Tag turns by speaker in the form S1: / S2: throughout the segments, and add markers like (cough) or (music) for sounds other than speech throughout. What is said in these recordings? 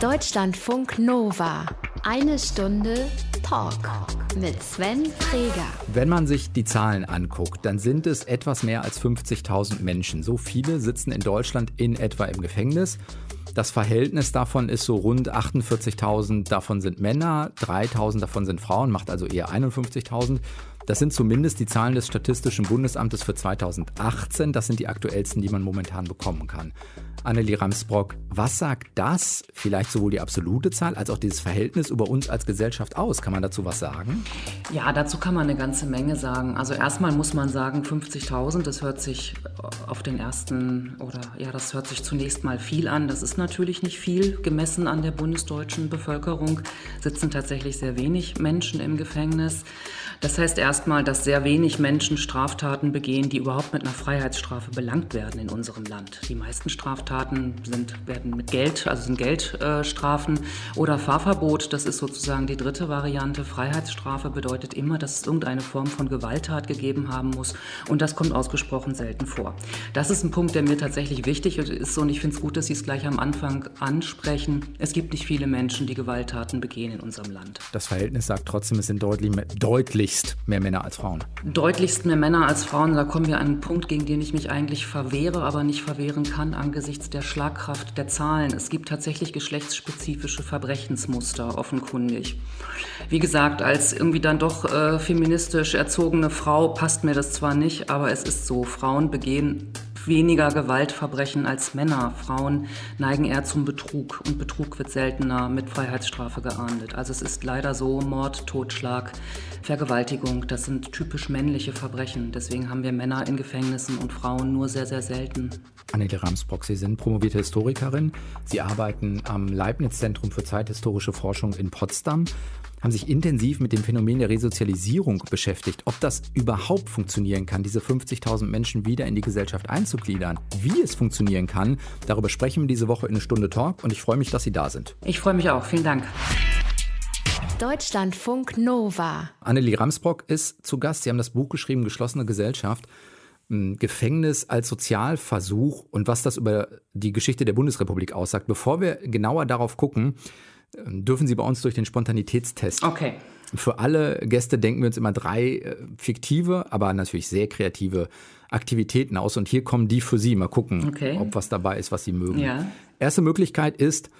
S1: Deutschlandfunk Nova. Eine Stunde Talk mit Sven Freger.
S2: Wenn man sich die Zahlen anguckt, dann sind es etwas mehr als 50.000 Menschen. So viele sitzen in Deutschland in etwa im Gefängnis. Das Verhältnis davon ist so rund 48.000 davon sind Männer, 3.000 davon sind Frauen, macht also eher 51.000. Das sind zumindest die Zahlen des Statistischen Bundesamtes für 2018. Das sind die aktuellsten, die man momentan bekommen kann. Annelie Ramsbrock, was sagt das, vielleicht sowohl die absolute Zahl als auch dieses Verhältnis über uns als Gesellschaft aus? Kann man dazu was sagen?
S3: Ja, dazu kann man eine ganze Menge sagen. Also erstmal muss man sagen, 50.000, das hört sich auf den ersten, oder ja, das hört sich zunächst mal viel an. Das ist natürlich nicht viel. Gemessen an der bundesdeutschen Bevölkerung sitzen tatsächlich sehr wenig Menschen im Gefängnis. Das heißt erstmal, dass sehr wenig Menschen Straftaten begehen, die überhaupt mit einer Freiheitsstrafe belangt werden in unserem Land. Die meisten Straftaten sind, werden mit Geld, also sind Geldstrafen oder Fahrverbot. Das ist sozusagen die dritte Variante. Freiheitsstrafe bedeutet immer, dass es irgendeine Form von Gewalttat gegeben haben muss. Und das kommt ausgesprochen selten vor. Das ist ein Punkt, der mir tatsächlich wichtig ist. Und ich finde es gut, dass Sie es gleich am Anfang ansprechen. Es gibt nicht viele Menschen, die Gewalttaten begehen in unserem Land.
S2: Das Verhältnis sagt trotzdem, es sind deutlich, deutlich deutlichst mehr Männer als Frauen.
S3: Deutlichst mehr Männer als Frauen. Da kommen wir an einen Punkt, gegen den ich mich eigentlich verwehre, aber nicht verwehren kann angesichts der Schlagkraft der Zahlen. Es gibt tatsächlich geschlechtsspezifische Verbrechensmuster, offenkundig. Wie gesagt, als irgendwie dann doch äh, feministisch erzogene Frau passt mir das zwar nicht, aber es ist so. Frauen begehen weniger Gewaltverbrechen als Männer. Frauen neigen eher zum Betrug und Betrug wird seltener mit Freiheitsstrafe geahndet. Also es ist leider so, Mord, Totschlag, Vergewaltigung, das sind typisch männliche Verbrechen. Deswegen haben wir Männer in Gefängnissen und Frauen nur sehr, sehr selten.
S2: Annette Ramsbrock, Sie sind promovierte Historikerin. Sie arbeiten am Leibniz-Zentrum für zeithistorische Forschung in Potsdam haben sich intensiv mit dem Phänomen der Resozialisierung beschäftigt, ob das überhaupt funktionieren kann, diese 50.000 Menschen wieder in die Gesellschaft einzugliedern. Wie es funktionieren kann, darüber sprechen wir diese Woche in eine Stunde Talk und ich freue mich, dass Sie da sind.
S3: Ich freue mich auch. Vielen Dank.
S1: Deutschlandfunk Nova.
S2: Annelie Ramsbrock ist zu Gast. Sie haben das Buch geschrieben, Geschlossene Gesellschaft. Hm, Gefängnis als Sozialversuch und was das über die Geschichte der Bundesrepublik aussagt. Bevor wir genauer darauf gucken, ähm, dürfen Sie bei uns durch den Spontanitätstest.
S3: Okay.
S2: Für alle Gäste denken wir uns immer drei äh, fiktive, aber natürlich sehr kreative Aktivitäten aus. Und hier kommen die für Sie. Mal gucken, okay. ob was dabei ist, was Sie mögen. Ja. Erste Möglichkeit ist,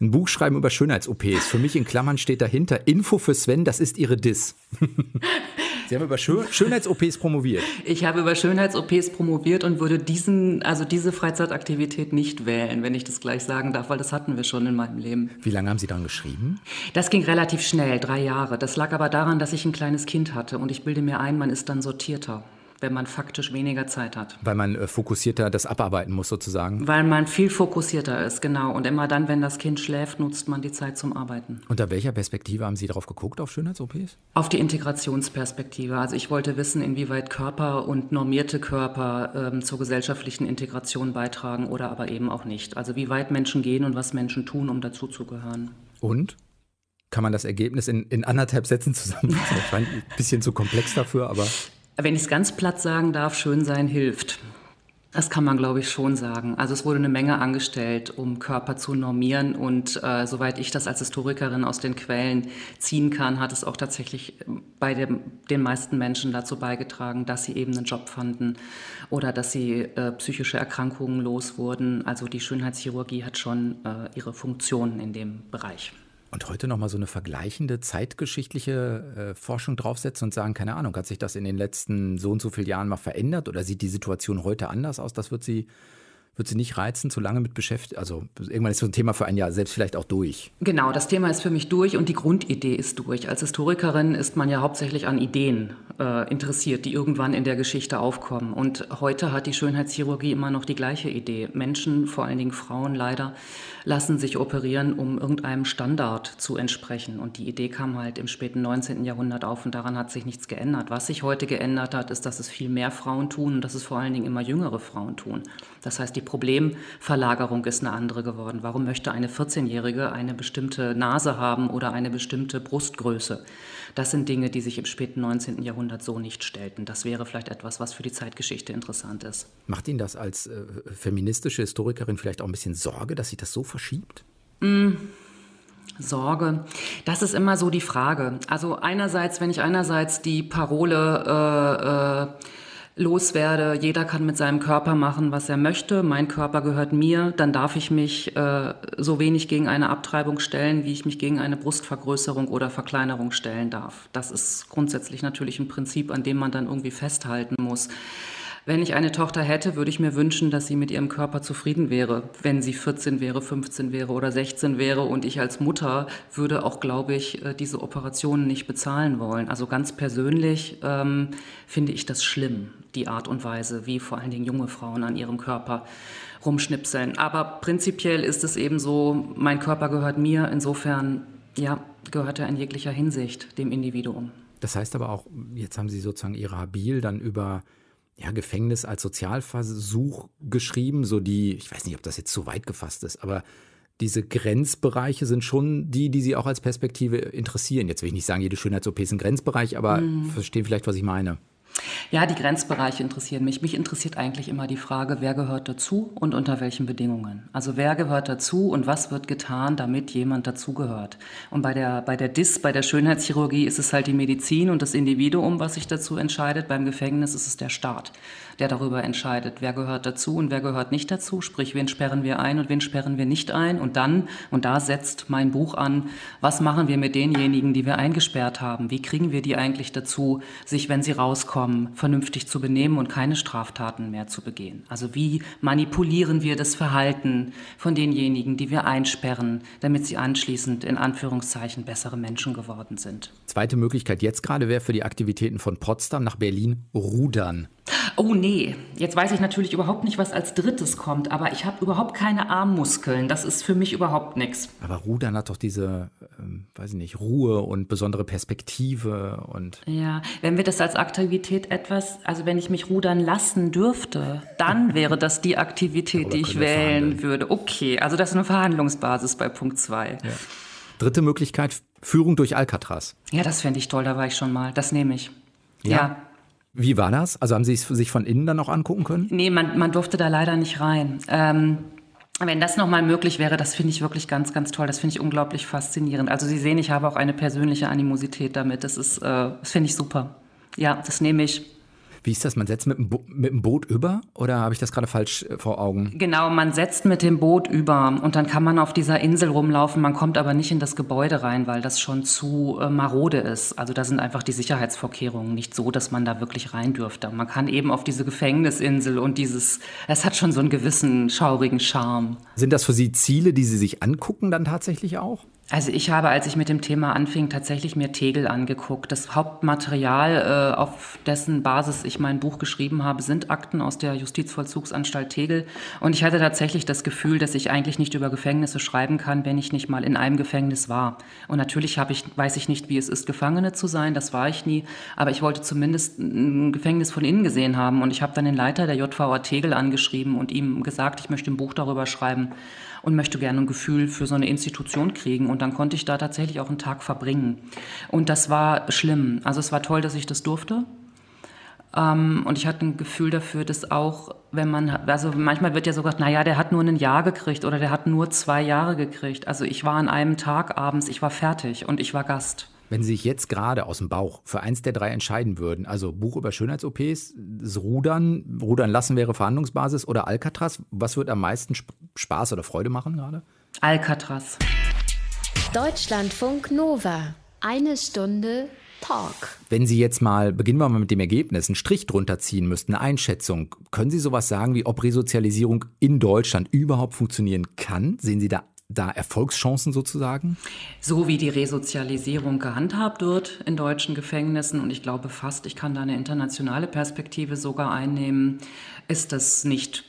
S2: ein Buch schreiben über Schönheits-OPs. Für mich in Klammern steht dahinter Info für Sven, das ist ihre Diss. (laughs) Sie haben über Schönheits-OPs promoviert.
S3: Ich habe über Schönheits-OPs promoviert und würde diesen, also diese Freizeitaktivität nicht wählen, wenn ich das gleich sagen darf, weil das hatten wir schon in meinem Leben.
S2: Wie lange haben Sie daran geschrieben?
S3: Das ging relativ schnell, drei Jahre. Das lag aber daran, dass ich ein kleines Kind hatte und ich bilde mir ein, man ist dann sortierter wenn man faktisch weniger Zeit hat.
S2: Weil man äh, fokussierter das abarbeiten muss sozusagen.
S3: Weil man viel fokussierter ist, genau. Und immer dann, wenn das Kind schläft, nutzt man die Zeit zum Arbeiten.
S2: Unter welcher Perspektive haben Sie darauf geguckt, auf Schönheits-OPs?
S3: Auf die Integrationsperspektive. Also ich wollte wissen, inwieweit Körper und normierte Körper ähm, zur gesellschaftlichen Integration beitragen oder aber eben auch nicht. Also wie weit Menschen gehen und was Menschen tun, um dazuzugehören.
S2: Und? Kann man das Ergebnis in, in anderthalb Sätzen zusammenfassen? (laughs) ein bisschen zu komplex dafür, aber
S3: wenn ich es ganz platt sagen darf, schön sein hilft. Das kann man, glaube ich, schon sagen. Also es wurde eine Menge angestellt, um Körper zu normieren. Und äh, soweit ich das als Historikerin aus den Quellen ziehen kann, hat es auch tatsächlich bei dem, den meisten Menschen dazu beigetragen, dass sie eben einen Job fanden oder dass sie äh, psychische Erkrankungen los wurden. Also die Schönheitschirurgie hat schon äh, ihre Funktionen in dem Bereich.
S2: Und heute nochmal so eine vergleichende zeitgeschichtliche äh, Forschung draufsetzen und sagen, keine Ahnung, hat sich das in den letzten so und so vielen Jahren mal verändert oder sieht die Situation heute anders aus? Das wird Sie wird sie nicht reizen, zu lange mit beschäftigt. Also irgendwann ist so ein Thema für ein Jahr selbst vielleicht auch durch.
S3: Genau, das Thema ist für mich durch und die Grundidee ist durch. Als Historikerin ist man ja hauptsächlich an Ideen äh, interessiert, die irgendwann in der Geschichte aufkommen. Und heute hat die Schönheitschirurgie immer noch die gleiche Idee. Menschen, vor allen Dingen Frauen leider, lassen sich operieren, um irgendeinem Standard zu entsprechen. Und die Idee kam halt im späten 19. Jahrhundert auf und daran hat sich nichts geändert. Was sich heute geändert hat, ist, dass es viel mehr Frauen tun und dass es vor allen Dingen immer jüngere Frauen tun. Das heißt, die Problemverlagerung ist eine andere geworden. Warum möchte eine 14-Jährige eine bestimmte Nase haben oder eine bestimmte Brustgröße? Das sind Dinge, die sich im späten 19. Jahrhundert so nicht stellten. Das wäre vielleicht etwas, was für die Zeitgeschichte interessant ist.
S2: Macht Ihnen das als äh, feministische Historikerin vielleicht auch ein bisschen Sorge, dass sich das so verschiebt?
S3: Mm. Sorge, das ist immer so die Frage. Also einerseits, wenn ich einerseits die Parole äh, äh, loswerde, jeder kann mit seinem Körper machen, was er möchte, mein Körper gehört mir, dann darf ich mich äh, so wenig gegen eine Abtreibung stellen, wie ich mich gegen eine Brustvergrößerung oder Verkleinerung stellen darf. Das ist grundsätzlich natürlich ein Prinzip, an dem man dann irgendwie festhalten muss. Wenn ich eine Tochter hätte, würde ich mir wünschen, dass sie mit ihrem Körper zufrieden wäre, wenn sie 14 wäre, 15 wäre oder 16 wäre. Und ich als Mutter würde auch, glaube ich, äh, diese Operationen nicht bezahlen wollen. Also ganz persönlich ähm, finde ich das schlimm, die Art und Weise, wie vor allen Dingen junge Frauen an ihrem Körper rumschnipseln. Aber prinzipiell ist es eben so, mein Körper gehört mir. Insofern, ja, gehört er in jeglicher Hinsicht dem Individuum.
S2: Das heißt aber auch, jetzt haben Sie sozusagen Ihre Habil dann über ja, Gefängnis als Sozialversuch geschrieben, so die, ich weiß nicht, ob das jetzt zu weit gefasst ist, aber diese Grenzbereiche sind schon die, die Sie auch als Perspektive interessieren. Jetzt will ich nicht sagen, jede Schönheits-OP ist ein Grenzbereich, aber mhm. verstehen vielleicht, was ich meine.
S3: Ja, die Grenzbereiche interessieren mich. Mich interessiert eigentlich immer die Frage, wer gehört dazu und unter welchen Bedingungen. Also wer gehört dazu und was wird getan, damit jemand dazugehört. Und bei der, bei der DIS, bei der Schönheitschirurgie ist es halt die Medizin und das Individuum, was sich dazu entscheidet. Beim Gefängnis ist es der Staat der darüber entscheidet, wer gehört dazu und wer gehört nicht dazu, sprich, wen sperren wir ein und wen sperren wir nicht ein. Und dann, und da setzt mein Buch an, was machen wir mit denjenigen, die wir eingesperrt haben? Wie kriegen wir die eigentlich dazu, sich, wenn sie rauskommen, vernünftig zu benehmen und keine Straftaten mehr zu begehen? Also wie manipulieren wir das Verhalten von denjenigen, die wir einsperren, damit sie anschließend in Anführungszeichen bessere Menschen geworden sind?
S2: Zweite Möglichkeit jetzt gerade wäre für die Aktivitäten von Potsdam nach Berlin rudern.
S3: Oh nee, jetzt weiß ich natürlich überhaupt nicht, was als drittes kommt, aber ich habe überhaupt keine Armmuskeln. Das ist für mich überhaupt nichts.
S2: Aber Rudern hat doch diese, ähm, weiß ich nicht, Ruhe und besondere Perspektive und.
S3: Ja, wenn wir das als Aktivität etwas, also wenn ich mich rudern lassen dürfte, dann (laughs) wäre das die Aktivität, die ich wählen würde. Okay, also das ist eine Verhandlungsbasis bei Punkt 2. Ja.
S2: Dritte Möglichkeit, Führung durch Alcatraz.
S3: Ja, das fände ich toll, da war ich schon mal. Das nehme ich. ja. ja.
S2: Wie war das? Also haben Sie es sich von innen dann noch angucken können?
S3: Nee, man, man durfte da leider nicht rein. Ähm, wenn das nochmal möglich wäre, das finde ich wirklich ganz, ganz toll. Das finde ich unglaublich faszinierend. Also Sie sehen, ich habe auch eine persönliche Animosität damit. Das ist, äh, das finde ich super. Ja, das nehme ich.
S2: Wie ist das? Man setzt mit dem, Bo mit dem Boot über oder habe ich das gerade falsch äh, vor Augen?
S3: Genau, man setzt mit dem Boot über und dann kann man auf dieser Insel rumlaufen. Man kommt aber nicht in das Gebäude rein, weil das schon zu äh, marode ist. Also da sind einfach die Sicherheitsvorkehrungen nicht so, dass man da wirklich rein dürfte. Man kann eben auf diese Gefängnisinsel und dieses, es hat schon so einen gewissen schaurigen Charme.
S2: Sind das für Sie Ziele, die Sie sich angucken dann tatsächlich auch?
S3: Also ich habe, als ich mit dem Thema anfing, tatsächlich mir Tegel angeguckt. Das Hauptmaterial, äh, auf dessen Basis ich mein Buch geschrieben habe, sind Akten aus der Justizvollzugsanstalt Tegel. Und ich hatte tatsächlich das Gefühl, dass ich eigentlich nicht über Gefängnisse schreiben kann, wenn ich nicht mal in einem Gefängnis war. Und natürlich habe ich, weiß ich nicht, wie es ist, Gefangene zu sein. Das war ich nie. Aber ich wollte zumindest ein Gefängnis von innen gesehen haben. Und ich habe dann den Leiter der JVA Tegel angeschrieben und ihm gesagt, ich möchte ein Buch darüber schreiben und möchte gerne ein Gefühl für so eine Institution kriegen. Und dann konnte ich da tatsächlich auch einen Tag verbringen. Und das war schlimm. Also es war toll, dass ich das durfte. Ähm, und ich hatte ein Gefühl dafür, dass auch, wenn man, also manchmal wird ja so gesagt, naja, der hat nur ein Jahr gekriegt oder der hat nur zwei Jahre gekriegt. Also ich war an einem Tag abends, ich war fertig und ich war Gast.
S2: Wenn Sie sich jetzt gerade aus dem Bauch für eins der drei entscheiden würden, also Buch über Schönheits-OPs, das Rudern, Rudern lassen wäre Verhandlungsbasis oder Alcatraz, was wird am meisten Spaß oder Freude machen gerade?
S3: Alcatraz.
S1: Deutschlandfunk Nova. Eine Stunde Talk.
S2: Wenn Sie jetzt mal, beginnen wir mal mit dem Ergebnis, einen Strich drunter ziehen müssten, eine Einschätzung, können Sie sowas sagen, wie ob Resozialisierung in Deutschland überhaupt funktionieren kann? Sehen Sie da da Erfolgschancen sozusagen?
S3: So wie die Resozialisierung gehandhabt wird in deutschen Gefängnissen, und ich glaube fast, ich kann da eine internationale Perspektive sogar einnehmen, ist das nicht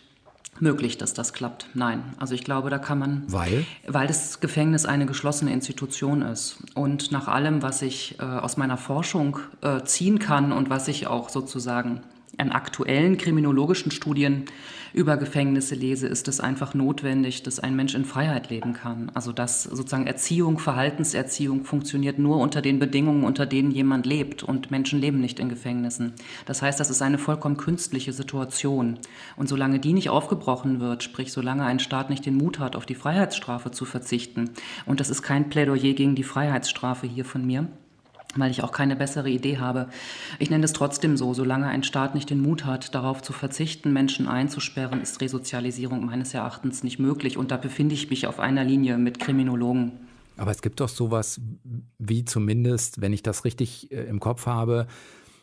S3: möglich, dass das klappt. Nein, also ich glaube, da kann man,
S2: weil,
S3: weil das Gefängnis eine geschlossene Institution ist und nach allem, was ich äh, aus meiner Forschung äh, ziehen kann und was ich auch sozusagen an aktuellen kriminologischen Studien über Gefängnisse lese, ist es einfach notwendig, dass ein Mensch in Freiheit leben kann. Also dass sozusagen Erziehung, Verhaltenserziehung funktioniert nur unter den Bedingungen, unter denen jemand lebt. Und Menschen leben nicht in Gefängnissen. Das heißt, das ist eine vollkommen künstliche Situation. Und solange die nicht aufgebrochen wird, sprich solange ein Staat nicht den Mut hat, auf die Freiheitsstrafe zu verzichten, und das ist kein Plädoyer gegen die Freiheitsstrafe hier von mir, weil ich auch keine bessere Idee habe. Ich nenne es trotzdem so, solange ein Staat nicht den Mut hat, darauf zu verzichten, Menschen einzusperren, ist Resozialisierung meines Erachtens nicht möglich. Und da befinde ich mich auf einer Linie mit Kriminologen.
S2: Aber es gibt doch sowas wie zumindest, wenn ich das richtig äh, im Kopf habe,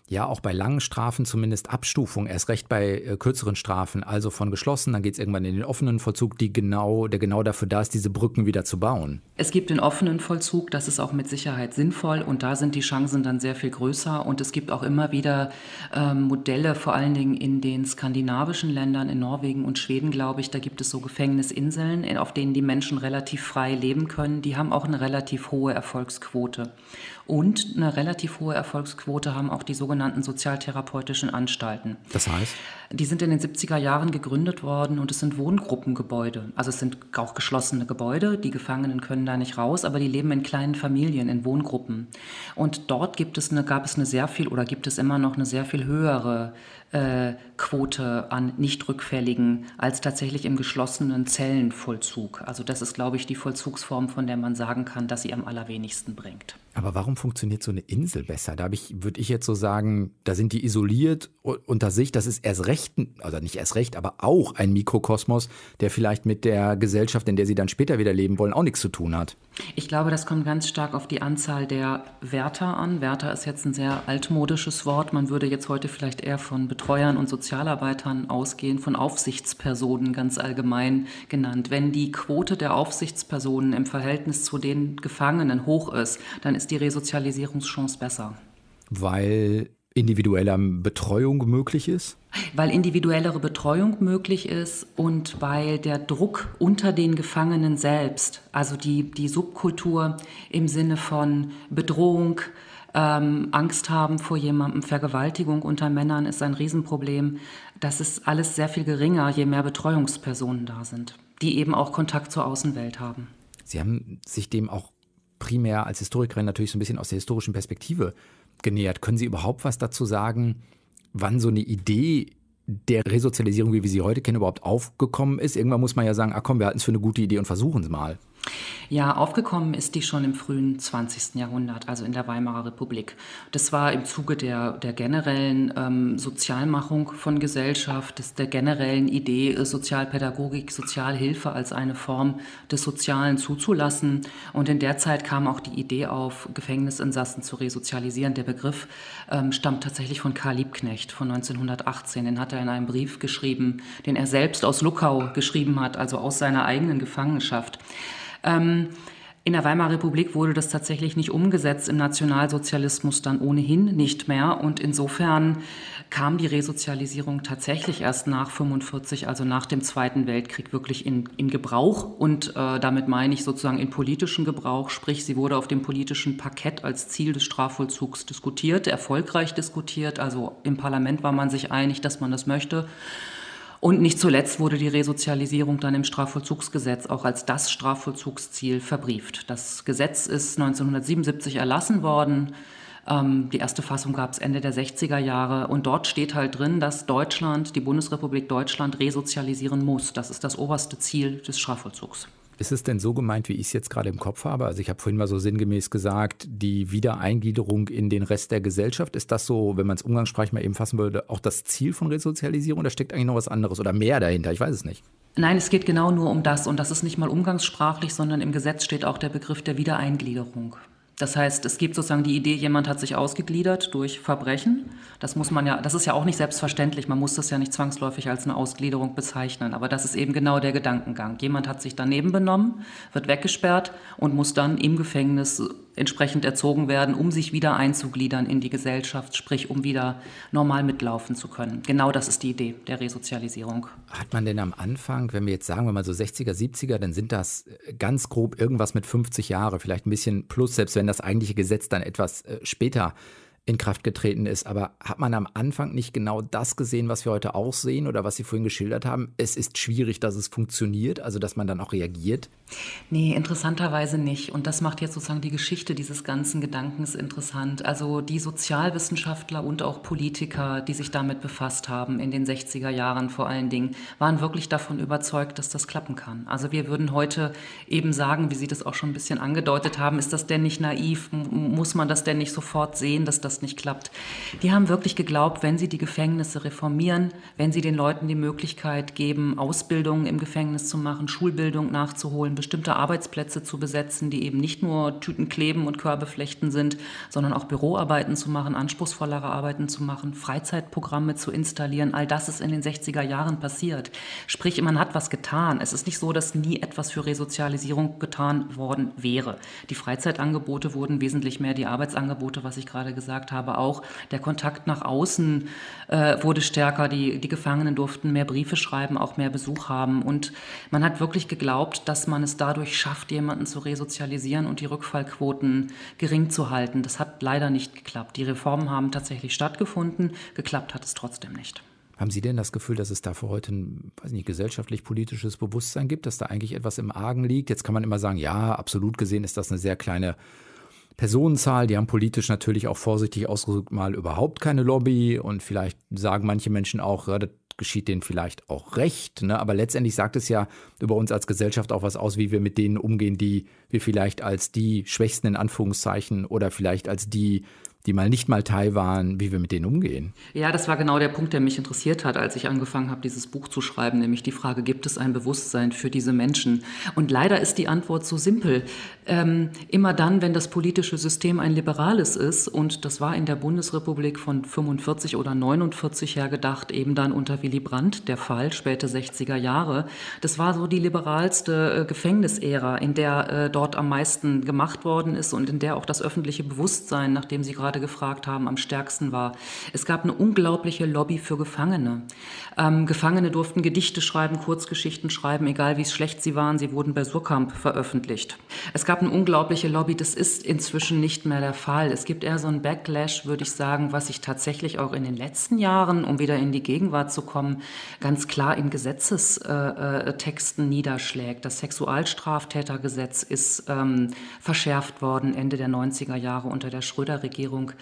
S2: ja auch bei langen Strafen zumindest Abstufung, erst recht bei äh, kürzeren Strafen, also von geschlossen, dann geht es irgendwann in den offenen Vollzug, die genau, der genau dafür da ist, diese Brücken wieder zu bauen.
S3: Es gibt den offenen Vollzug, das ist auch mit Sicherheit sinnvoll und da sind die Chancen dann sehr viel größer und es gibt auch immer wieder ähm, Modelle, vor allen Dingen in den skandinavischen Ländern, in Norwegen und Schweden, glaube ich, da gibt es so Gefängnisinseln, auf denen die Menschen relativ frei leben können. Die haben auch eine relativ hohe Erfolgsquote. Und eine relativ hohe Erfolgsquote haben auch die sogenannten sozialtherapeutischen Anstalten.
S2: Das heißt?
S3: Die sind in den 70er Jahren gegründet worden und es sind Wohngruppengebäude. Also es sind auch geschlossene Gebäude. Die Gefangenen können da nicht raus, aber die leben in kleinen Familien, in Wohngruppen. Und dort gibt es eine, gab es eine sehr viel oder gibt es immer noch eine sehr viel höhere Quote an Nichtrückfälligen als tatsächlich im geschlossenen Zellenvollzug. Also das ist, glaube ich, die Vollzugsform, von der man sagen kann, dass sie am allerwenigsten bringt.
S2: Aber warum funktioniert so eine Insel besser? Da würde ich jetzt so sagen, da sind die isoliert unter sich. Das ist erst recht, also nicht erst recht, aber auch ein Mikrokosmos, der vielleicht mit der Gesellschaft, in der sie dann später wieder leben wollen, auch nichts zu tun hat.
S3: Ich glaube, das kommt ganz stark auf die Anzahl der Wärter an. Wärter ist jetzt ein sehr altmodisches Wort. Man würde jetzt heute vielleicht eher von Betreuern und Sozialarbeitern ausgehen, von Aufsichtspersonen ganz allgemein genannt. Wenn die Quote der Aufsichtspersonen im Verhältnis zu den Gefangenen hoch ist, dann ist die Resozialisierungschance besser.
S2: Weil individuelle Betreuung möglich ist?
S3: Weil individuellere Betreuung möglich ist und weil der Druck unter den Gefangenen selbst, also die, die Subkultur im Sinne von Bedrohung, ähm, Angst haben vor jemandem, Vergewaltigung unter Männern ist ein Riesenproblem. Das ist alles sehr viel geringer, je mehr Betreuungspersonen da sind, die eben auch Kontakt zur Außenwelt haben.
S2: Sie haben sich dem auch primär als Historikerin natürlich so ein bisschen aus der historischen Perspektive genähert. Können Sie überhaupt was dazu sagen, wann so eine Idee der Resozialisierung, wie wir sie heute kennen, überhaupt aufgekommen ist? Irgendwann muss man ja sagen, ach komm, wir halten es für eine gute Idee und versuchen es mal.
S3: Ja, aufgekommen ist die schon im frühen 20. Jahrhundert, also in der Weimarer Republik. Das war im Zuge der, der generellen ähm, Sozialmachung von Gesellschaft, des, der generellen Idee, äh, Sozialpädagogik, Sozialhilfe als eine Form des Sozialen zuzulassen. Und in der Zeit kam auch die Idee auf, Gefängnisinsassen zu resozialisieren. Der Begriff ähm, stammt tatsächlich von Karl Liebknecht von 1918. Den hat er in einem Brief geschrieben, den er selbst aus Luckau geschrieben hat, also aus seiner eigenen Gefangenschaft. Ähm, in der Weimarer Republik wurde das tatsächlich nicht umgesetzt, im Nationalsozialismus dann ohnehin nicht mehr. Und insofern kam die Resozialisierung tatsächlich erst nach 45, also nach dem Zweiten Weltkrieg, wirklich in, in Gebrauch. Und äh, damit meine ich sozusagen in politischen Gebrauch, sprich, sie wurde auf dem politischen Parkett als Ziel des Strafvollzugs diskutiert, erfolgreich diskutiert. Also im Parlament war man sich einig, dass man das möchte. Und nicht zuletzt wurde die Resozialisierung dann im Strafvollzugsgesetz auch als das Strafvollzugsziel verbrieft. Das Gesetz ist 1977 erlassen worden. Ähm, die erste Fassung gab es Ende der 60er Jahre. Und dort steht halt drin, dass Deutschland, die Bundesrepublik Deutschland, resozialisieren muss. Das ist das oberste Ziel des Strafvollzugs.
S2: Ist es denn so gemeint, wie ich es jetzt gerade im Kopf habe? Also ich habe vorhin mal so sinngemäß gesagt, die Wiedereingliederung in den Rest der Gesellschaft, ist das so, wenn man es umgangssprachlich mal eben fassen würde, auch das Ziel von Resozialisierung oder steckt eigentlich noch was anderes oder mehr dahinter? Ich weiß es nicht.
S3: Nein, es geht genau nur um das und das ist nicht mal umgangssprachlich, sondern im Gesetz steht auch der Begriff der Wiedereingliederung. Das heißt, es gibt sozusagen die Idee, jemand hat sich ausgegliedert durch Verbrechen. Das muss man ja, das ist ja auch nicht selbstverständlich. Man muss das ja nicht zwangsläufig als eine Ausgliederung bezeichnen. Aber das ist eben genau der Gedankengang. Jemand hat sich daneben benommen, wird weggesperrt und muss dann im Gefängnis entsprechend erzogen werden, um sich wieder einzugliedern in die Gesellschaft, sprich um wieder normal mitlaufen zu können. Genau das ist die Idee der Resozialisierung.
S2: Hat man denn am Anfang, wenn wir jetzt sagen, wenn man so 60er, 70er, dann sind das ganz grob irgendwas mit 50 Jahre, vielleicht ein bisschen plus, selbst wenn das eigentliche Gesetz dann etwas äh, später in Kraft getreten ist. Aber hat man am Anfang nicht genau das gesehen, was wir heute auch sehen oder was Sie vorhin geschildert haben? Es ist schwierig, dass es funktioniert, also dass man dann auch reagiert?
S3: Nee, interessanterweise nicht. Und das macht jetzt sozusagen die Geschichte dieses ganzen Gedankens interessant. Also die Sozialwissenschaftler und auch Politiker, die sich damit befasst haben in den 60er Jahren vor allen Dingen, waren wirklich davon überzeugt, dass das klappen kann. Also wir würden heute eben sagen, wie Sie das auch schon ein bisschen angedeutet haben, ist das denn nicht naiv? Muss man das denn nicht sofort sehen, dass das nicht klappt. Die haben wirklich geglaubt, wenn sie die Gefängnisse reformieren, wenn sie den Leuten die Möglichkeit geben, Ausbildung im Gefängnis zu machen, Schulbildung nachzuholen, bestimmte Arbeitsplätze zu besetzen, die eben nicht nur Tüten kleben und Körbe flechten sind, sondern auch Büroarbeiten zu machen, anspruchsvollere Arbeiten zu machen, Freizeitprogramme zu installieren. All das ist in den 60er Jahren passiert. Sprich, man hat was getan. Es ist nicht so, dass nie etwas für Resozialisierung getan worden wäre. Die Freizeitangebote wurden wesentlich mehr, die Arbeitsangebote, was ich gerade gesagt gesagt habe, auch der Kontakt nach außen äh, wurde stärker. Die, die Gefangenen durften mehr Briefe schreiben, auch mehr Besuch haben. Und man hat wirklich geglaubt, dass man es dadurch schafft, jemanden zu resozialisieren und die Rückfallquoten gering zu halten. Das hat leider nicht geklappt. Die Reformen haben tatsächlich stattgefunden. Geklappt hat es trotzdem nicht.
S2: Haben Sie denn das Gefühl, dass es da für heute ein gesellschaftlich-politisches Bewusstsein gibt, dass da eigentlich etwas im Argen liegt? Jetzt kann man immer sagen, ja, absolut gesehen ist das eine sehr kleine Personenzahl, die haben politisch natürlich auch vorsichtig ausgedrückt mal überhaupt keine Lobby und vielleicht sagen manche Menschen auch, ja, das geschieht denen vielleicht auch recht, ne? aber letztendlich sagt es ja über uns als Gesellschaft auch was aus, wie wir mit denen umgehen, die wir vielleicht als die Schwächsten in Anführungszeichen oder vielleicht als die die mal nicht mal Thai waren, wie wir mit denen umgehen.
S3: Ja, das war genau der Punkt, der mich interessiert hat, als ich angefangen habe, dieses Buch zu schreiben, nämlich die Frage, gibt es ein Bewusstsein für diese Menschen? Und leider ist die Antwort so simpel. Ähm, immer dann, wenn das politische System ein liberales ist, und das war in der Bundesrepublik von 45 oder 49 her gedacht, eben dann unter Willy Brandt der Fall, späte 60er Jahre, das war so die liberalste äh, Gefängnisära, in der äh, dort am meisten gemacht worden ist und in der auch das öffentliche Bewusstsein, nachdem Sie gerade gerade gefragt haben, am stärksten war. Es gab eine unglaubliche Lobby für Gefangene. Ähm, Gefangene durften Gedichte schreiben, Kurzgeschichten schreiben, egal wie schlecht sie waren. Sie wurden bei Surkamp veröffentlicht. Es gab eine unglaubliche Lobby. Das ist inzwischen nicht mehr der Fall. Es gibt eher so ein Backlash, würde ich sagen, was sich tatsächlich auch in den letzten Jahren, um wieder in die Gegenwart zu kommen, ganz klar in Gesetzestexten äh, äh, niederschlägt. Das Sexualstraftätergesetz ist ähm, verschärft worden Ende der 90er Jahre unter der Schröder-Regierung. Verfügung.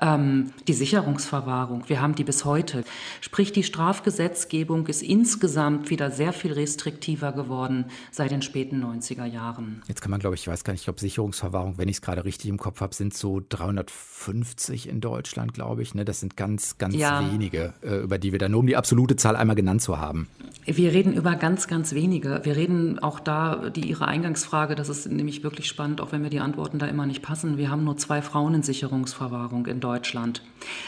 S3: Ähm, die Sicherungsverwahrung. Wir haben die bis heute. Sprich, die Strafgesetzgebung ist insgesamt wieder sehr viel restriktiver geworden seit den späten 90er Jahren.
S2: Jetzt kann man, glaube ich, ich weiß gar nicht, ich glaube, Sicherungsverwahrung, wenn ich es gerade richtig im Kopf habe, sind so 350 in Deutschland, glaube ich. Ne? Das sind ganz, ganz ja. wenige, äh, über die wir da nur um die absolute Zahl einmal genannt zu haben.
S3: Wir reden über ganz, ganz wenige. Wir reden auch da, die Ihre Eingangsfrage, das ist nämlich wirklich spannend, auch wenn mir die Antworten da immer nicht passen. Wir haben nur zwei Frauen in Sicherungsverwahrung in Deutschland.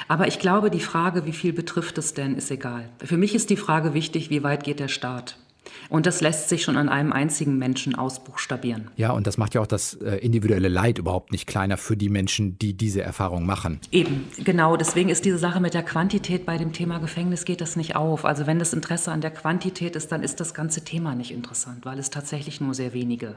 S3: Aber ich glaube, die Frage, wie viel betrifft es denn, ist egal. Für mich ist die Frage wichtig, wie weit geht der Staat? Und das lässt sich schon an einem einzigen Menschen ausbuchstabieren.
S2: Ja, und das macht ja auch das äh, individuelle Leid überhaupt nicht kleiner für die Menschen, die diese Erfahrung machen.
S3: Eben, genau. Deswegen ist diese Sache mit der Quantität bei dem Thema Gefängnis geht das nicht auf. Also wenn das Interesse an der Quantität ist, dann ist das ganze Thema nicht interessant, weil es tatsächlich nur sehr wenige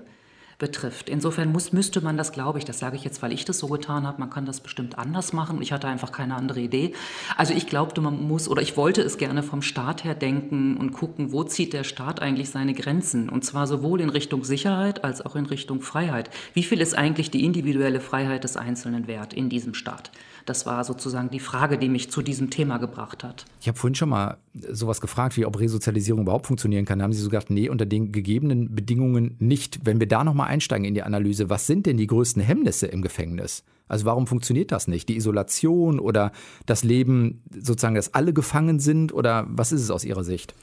S3: betrifft. Insofern muss, müsste man das, glaube ich, das sage ich jetzt, weil ich das so getan habe, man kann das bestimmt anders machen. Ich hatte einfach keine andere Idee. Also ich glaubte, man muss oder ich wollte es gerne vom Staat her denken und gucken, wo zieht der Staat eigentlich seine Grenzen? Und zwar sowohl in Richtung Sicherheit als auch in Richtung Freiheit. Wie viel ist eigentlich die individuelle Freiheit des Einzelnen wert in diesem Staat? Das war sozusagen die Frage, die mich zu diesem Thema gebracht hat.
S2: Ich habe vorhin schon mal sowas gefragt, wie ob Resozialisierung überhaupt funktionieren kann. Da haben Sie so gesagt, nee, unter den gegebenen Bedingungen nicht. Wenn wir da nochmal einsteigen in die Analyse, was sind denn die größten Hemmnisse im Gefängnis? Also warum funktioniert das nicht? Die Isolation oder das Leben sozusagen, dass alle gefangen sind oder was ist es aus Ihrer Sicht?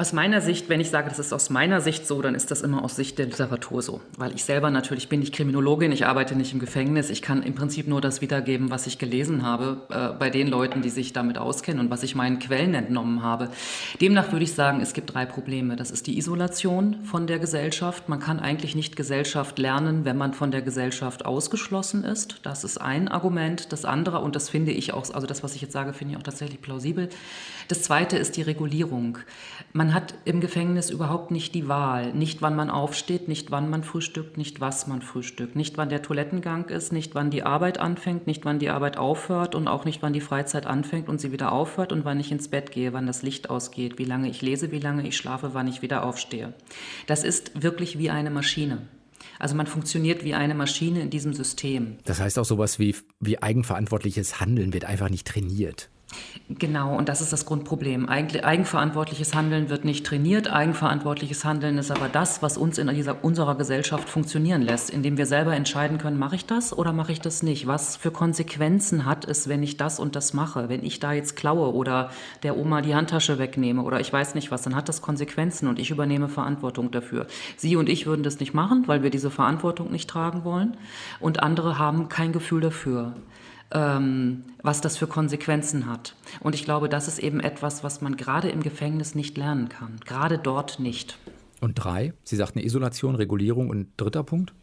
S3: Aus meiner Sicht, wenn ich sage, das ist aus meiner Sicht so, dann ist das immer aus Sicht der Literatur so. Weil ich selber natürlich bin nicht Kriminologin, ich arbeite nicht im Gefängnis. Ich kann im Prinzip nur das wiedergeben, was ich gelesen habe äh, bei den Leuten, die sich damit auskennen und was ich meinen Quellen entnommen habe. Demnach würde ich sagen, es gibt drei Probleme. Das ist die Isolation von der Gesellschaft. Man kann eigentlich nicht Gesellschaft lernen, wenn man von der Gesellschaft ausgeschlossen ist. Das ist ein Argument. Das andere, und das finde ich auch, also das, was ich jetzt sage, finde ich auch tatsächlich plausibel. Das zweite ist die Regulierung. Man Man hat im Gefängnis überhaupt nicht die Wahl. Nicht, wann man aufsteht, nicht, wann man frühstückt, nicht, was man frühstückt, nicht, wann der Toilettengang ist, nicht, wann die Arbeit anfängt, nicht, wann die Arbeit aufhört und auch nicht, wann die Freizeit anfängt und sie wieder aufhört und wann ich ins Bett gehe, wann das Licht ausgeht, wie lange ich lese, wie lange ich schlafe, wann ich wieder aufstehe. Das ist wirklich wie eine Maschine. Also man funktioniert wie eine Maschine in diesem System.
S2: Das heißt auch sowas wie, wie eigenverantwortliches Handeln wird einfach nicht trainiert.
S3: Genau, und das ist das Grundproblem. Eigenverantwortliches Handeln wird nicht trainiert. Eigenverantwortliches Handeln ist aber das, was uns in dieser, unserer Gesellschaft funktionieren lässt, indem wir selber entscheiden können, mache ich das oder mache ich das nicht? Was für Konsequenzen hat es, wenn ich das und das mache? Wenn ich da jetzt klaue oder der Oma die Handtasche wegnehme oder ich weiß nicht was, dann hat das Konsequenzen und ich übernehme Verantwortung dafür. Sie und ich würden das nicht machen, weil wir diese Verantwortung nicht tragen wollen und andere haben kein Gefühl dafür ähm, was das für Konsequenzen hat. Und ich glaube, das ist eben etwas, was man gerade im Gefängnis nicht lernen kann. Gerade dort nicht.
S2: Und drei, Sie sagten Isolation, Regulierung und dritter Punkt?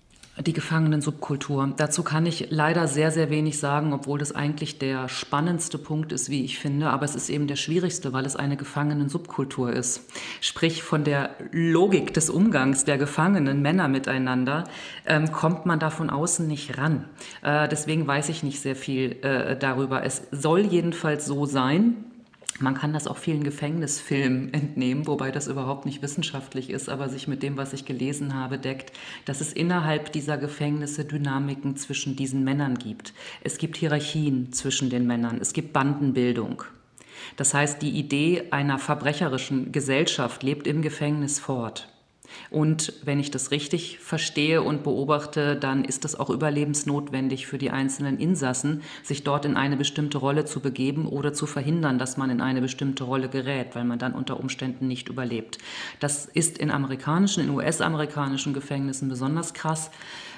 S3: Die Gefangenensubkultur. Dazu kann ich leider sehr, sehr wenig sagen, obwohl das eigentlich der spannendste Punkt ist, wie ich finde. Aber es ist eben der schwierigste, weil es eine Gefangenensubkultur ist. Sprich, von der Logik des Umgangs der Gefangenen, Männer miteinander, ähm, kommt man da von außen nicht ran. Äh, deswegen weiß ich nicht sehr viel äh, darüber. Es soll jedenfalls so sein, man kann das auch vielen Gefängnisfilmen (laughs) entnehmen, wobei das überhaupt nicht wissenschaftlich ist, aber sich mit dem, was ich gelesen habe, deckt, dass es innerhalb dieser Gefängnisse Dynamiken zwischen diesen Männern gibt. Es gibt Hierarchien zwischen den Männern, es gibt Bandenbildung. Das heißt, die Idee einer verbrecherischen Gesellschaft lebt im Gefängnis fort. Und wenn ich das richtig verstehe und beobachte, dann ist es auch überlebensnotwendig für die einzelnen Insassen, sich dort in eine bestimmte Rolle zu begeben oder zu verhindern, dass man in eine bestimmte Rolle gerät, weil man dann unter Umständen nicht überlebt. Das ist in amerikanischen, in US-amerikanischen Gefängnissen besonders krass.